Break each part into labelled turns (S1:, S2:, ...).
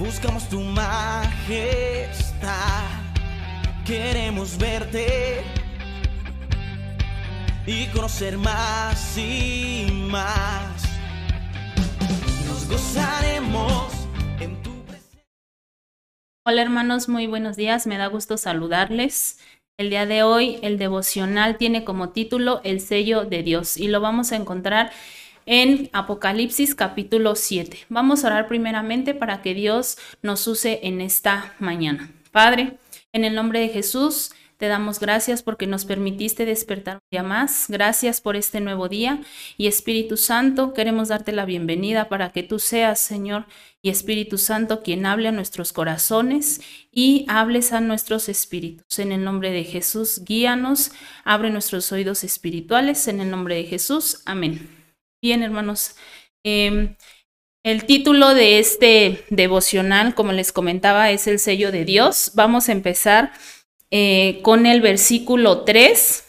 S1: buscamos tu majestad. Queremos verte y conocer más y más. Nos gozaremos en tu presencia.
S2: Hola hermanos, muy buenos días, me da gusto saludarles. El día de hoy el devocional tiene como título El sello de Dios y lo vamos a encontrar en Apocalipsis capítulo 7. Vamos a orar primeramente para que Dios nos use en esta mañana. Padre, en el nombre de Jesús, te damos gracias porque nos permitiste despertar un día más. Gracias por este nuevo día. Y Espíritu Santo, queremos darte la bienvenida para que tú seas, Señor, y Espíritu Santo, quien hable a nuestros corazones y hables a nuestros espíritus. En el nombre de Jesús, guíanos, abre nuestros oídos espirituales. En el nombre de Jesús, amén. Bien, hermanos. Eh, el título de este devocional, como les comentaba, es el sello de Dios. Vamos a empezar eh, con el versículo 3,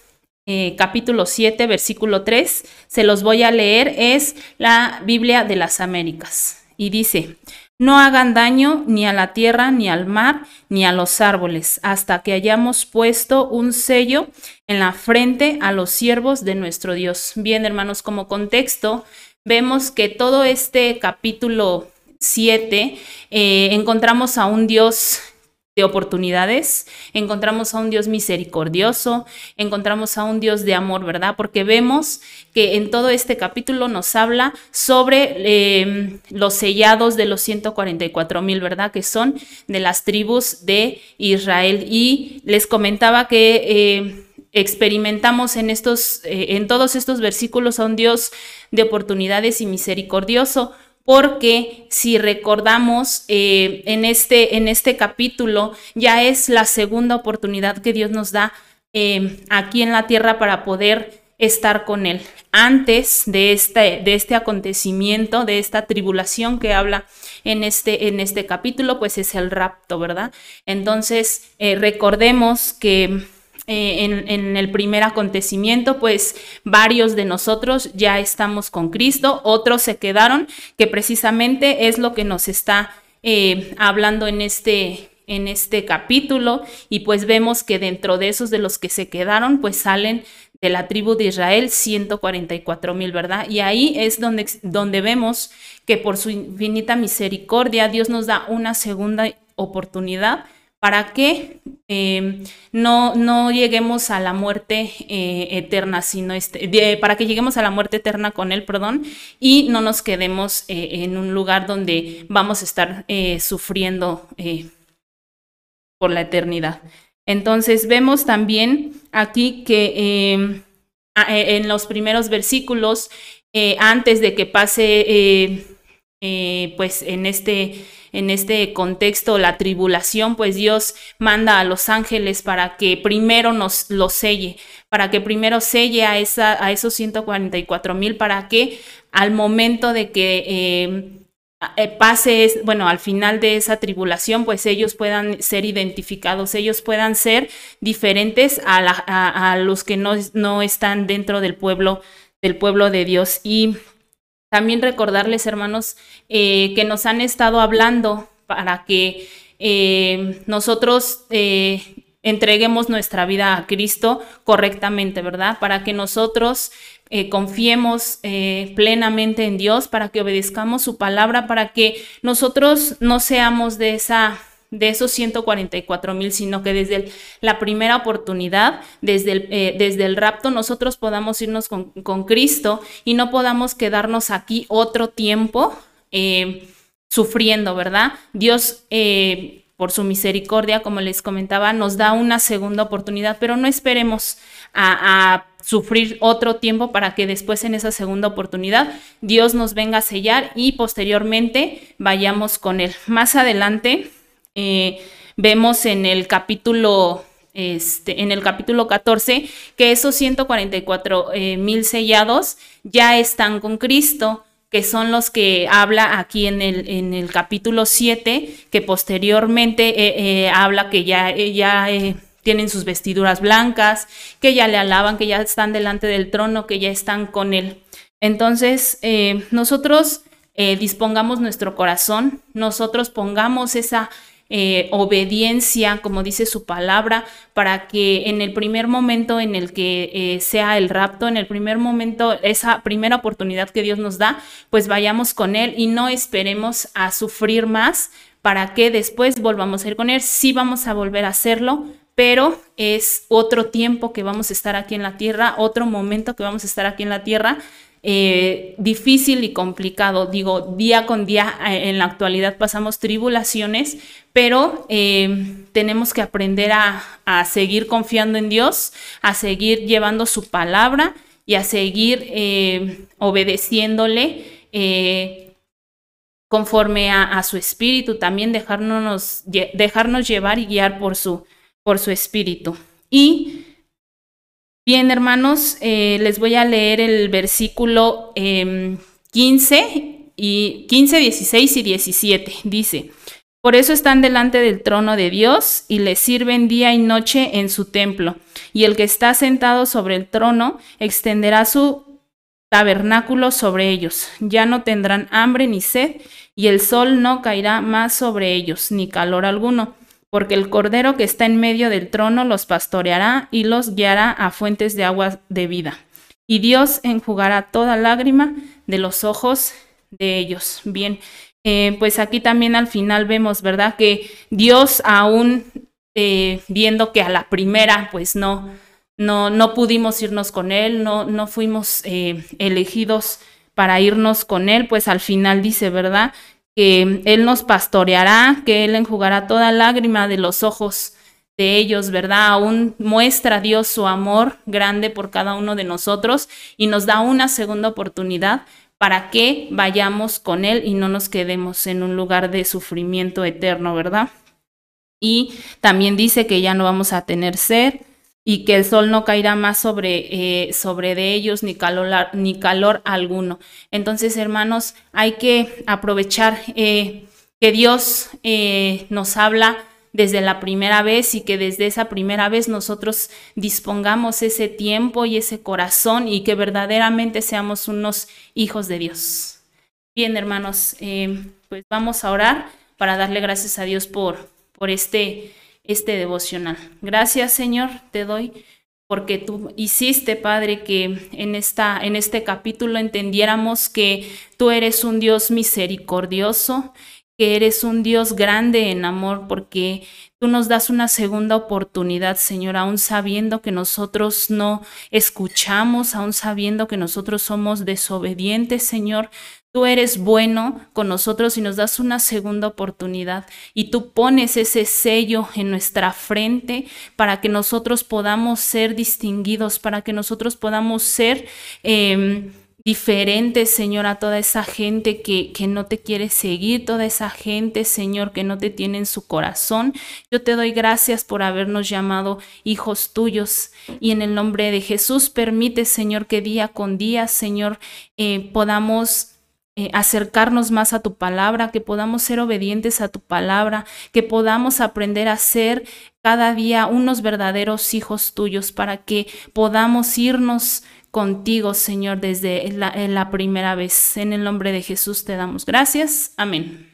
S2: eh, capítulo 7, versículo 3. Se los voy a leer, es la Biblia de las Américas. Y dice, no hagan daño ni a la tierra, ni al mar, ni a los árboles, hasta que hayamos puesto un sello en la frente a los siervos de nuestro Dios. Bien, hermanos, como contexto, vemos que todo este capítulo 7 eh, encontramos a un Dios de oportunidades, encontramos a un Dios misericordioso, encontramos a un Dios de amor, ¿verdad? Porque vemos que en todo este capítulo nos habla sobre eh, los sellados de los 144 mil, ¿verdad? Que son de las tribus de Israel. Y les comentaba que... Eh, experimentamos en estos eh, en todos estos versículos a un Dios de oportunidades y misericordioso porque si recordamos eh, en, este, en este capítulo, ya es la segunda oportunidad que Dios nos da eh, aquí en la tierra para poder estar con Él. Antes de este, de este acontecimiento, de esta tribulación que habla en este, en este capítulo, pues es el rapto, ¿verdad? Entonces, eh, recordemos que eh, en, el primer acontecimiento, pues varios de nosotros ya estamos con Cristo, otros se quedaron, que precisamente es lo que nos está eh, hablando en este, en este capítulo. Y pues vemos que dentro de esos de los que se quedaron, pues salen de la tribu de Israel 144 mil, ¿verdad? Y ahí es donde, donde vemos que por su infinita misericordia Dios nos da una segunda oportunidad. Para que em, no, no, lleguemos a la muerte eh, eterna, sino este, para que lleguemos a la muerte eterna con Él, perdón, y no nos quedemos eh, en un lugar donde vamos a estar eh, sufriendo por la eternidad. Entonces vemos también aquí que em, en los primeros versículos, antes de que pase, pues en este en este contexto, la tribulación, pues Dios manda a los ángeles para que primero nos lo selle, para que primero selle a, esa, a esos 144 mil, para que al momento de que... Eh, eh, pase, bueno, al final de esa tribulación, pues ellos puedan ser identificados, ellos puedan ser diferentes a, a, los que no, no, están dentro del pueblo, del pueblo de Dios. Y también recordarles, hermanos, eh, que nos han estado hablando para que eh, nosotros eh, entreguemos nuestra vida a Cristo correctamente, ¿verdad? Para que nosotros confiemos plenamente en Dios, para que obedezcamos su palabra, para que nosotros no seamos de esa de esos 144 mil, sino que desde la primera oportunidad, desde el, eh, desde el rapto, nosotros podamos irnos con, Cristo y no podamos quedarnos aquí otro tiempo eh, sufriendo, ¿verdad? Dios, eh, por su misericordia, como les comentaba, nos da una segunda oportunidad, pero no esperemos a sufrir otro tiempo para que después en esa segunda oportunidad Dios nos venga a sellar y posteriormente vayamos con Él. Más adelante eh, vemos en el capítulo este, en el capítulo 14, que esos 144 eh, mil sellados ya están con Cristo, que son los que habla aquí en el, en el capítulo 7, que posteriormente eh, habla que ya, ya tienen sus vestiduras blancas, que ya le alaban, que ya están delante del trono, que ya están con él. Entonces, nosotros dispongamos nuestro corazón, nosotros pongamos esa eh, obediencia, como dice su palabra, para que en el primer momento en el que eh, sea el rapto, en el primer momento, esa primera oportunidad que Dios nos da, pues vayamos con Él y no esperemos a sufrir más para que después volvamos a ir con Él. Sí vamos a volver a hacerlo, pero es otro tiempo que vamos a estar aquí en la tierra, otro momento que vamos a estar aquí en la tierra eh, difícil y complicado. Digo, día con día eh, en la actualidad pasamos tribulaciones, pero eh, tenemos que aprender a, a, seguir confiando en Dios, a seguir llevando su palabra y a seguir obedeciéndole conforme a, a, su espíritu, también dejarnos, dejarnos llevar y guiar por su, por su espíritu. Y Bien, hermanos, eh, les voy a leer el versículo 15, em, y 15, 16 y 17. Dice, por eso están delante del trono de Dios y le sirven día y noche en su templo. Y el que está sentado sobre el trono extenderá su tabernáculo sobre ellos. Ya no tendrán hambre ni sed, y el sol no caerá más sobre ellos, ni calor alguno porque el Cordero que está en medio del trono los pastoreará y los guiará a fuentes de agua de vida. Y Dios enjugará toda lágrima de los ojos de ellos. Bien, eh, pues aquí también al final vemos, ¿verdad? Que Dios aún eh, viendo que a la primera, pues no, no, no pudimos irnos con Él, no, no fuimos eh, elegidos para irnos con Él, pues al final dice, ¿verdad? Que Él nos pastoreará, que Él enjugará toda lágrima de los ojos de ellos, ¿verdad? Aún muestra Dios su amor grande por cada uno de nosotros y nos da una segunda oportunidad para que vayamos con Él y no nos quedemos en un lugar de sufrimiento eterno, ¿verdad? Y también dice que ya no vamos a tener sed, y que el sol no caerá más sobre, eh, sobre de ellos ni calor, ni calor alguno. Entonces, hermanos, hay que aprovechar eh, que Dios eh, nos habla desde la primera vez y que desde esa primera vez nosotros dispongamos ese tiempo y ese corazón y que verdaderamente seamos unos hijos de Dios. Bien, hermanos, pues vamos a orar para darle gracias a Dios por, por este este devocional. Gracias, Señor, te doy porque tú hiciste, Padre, que en, esta, en este capítulo entendiéramos que tú eres un Dios misericordioso, que eres un Dios grande en amor, porque tú nos das una segunda oportunidad, Señor, aún sabiendo que nosotros no escuchamos, aún sabiendo que nosotros somos desobedientes, Señor. Tú eres bueno con nosotros y nos das una segunda oportunidad y tú pones ese sello en nuestra frente para que nosotros podamos ser distinguidos, para que nosotros podamos ser em, diferentes, Señor, a toda esa gente que, que no te quiere seguir, toda esa gente, Señor, que no te tiene en su corazón. Yo te doy gracias por habernos llamado hijos tuyos y en el nombre de Jesús permite, Señor, que día con día, Señor, eh, podamos eh, acercarnos más a tu palabra, que podamos ser obedientes a tu palabra, que podamos aprender a ser cada día unos verdaderos hijos tuyos para que podamos irnos contigo, Señor, desde la, la primera vez. En el nombre de Jesús te damos gracias. Amén.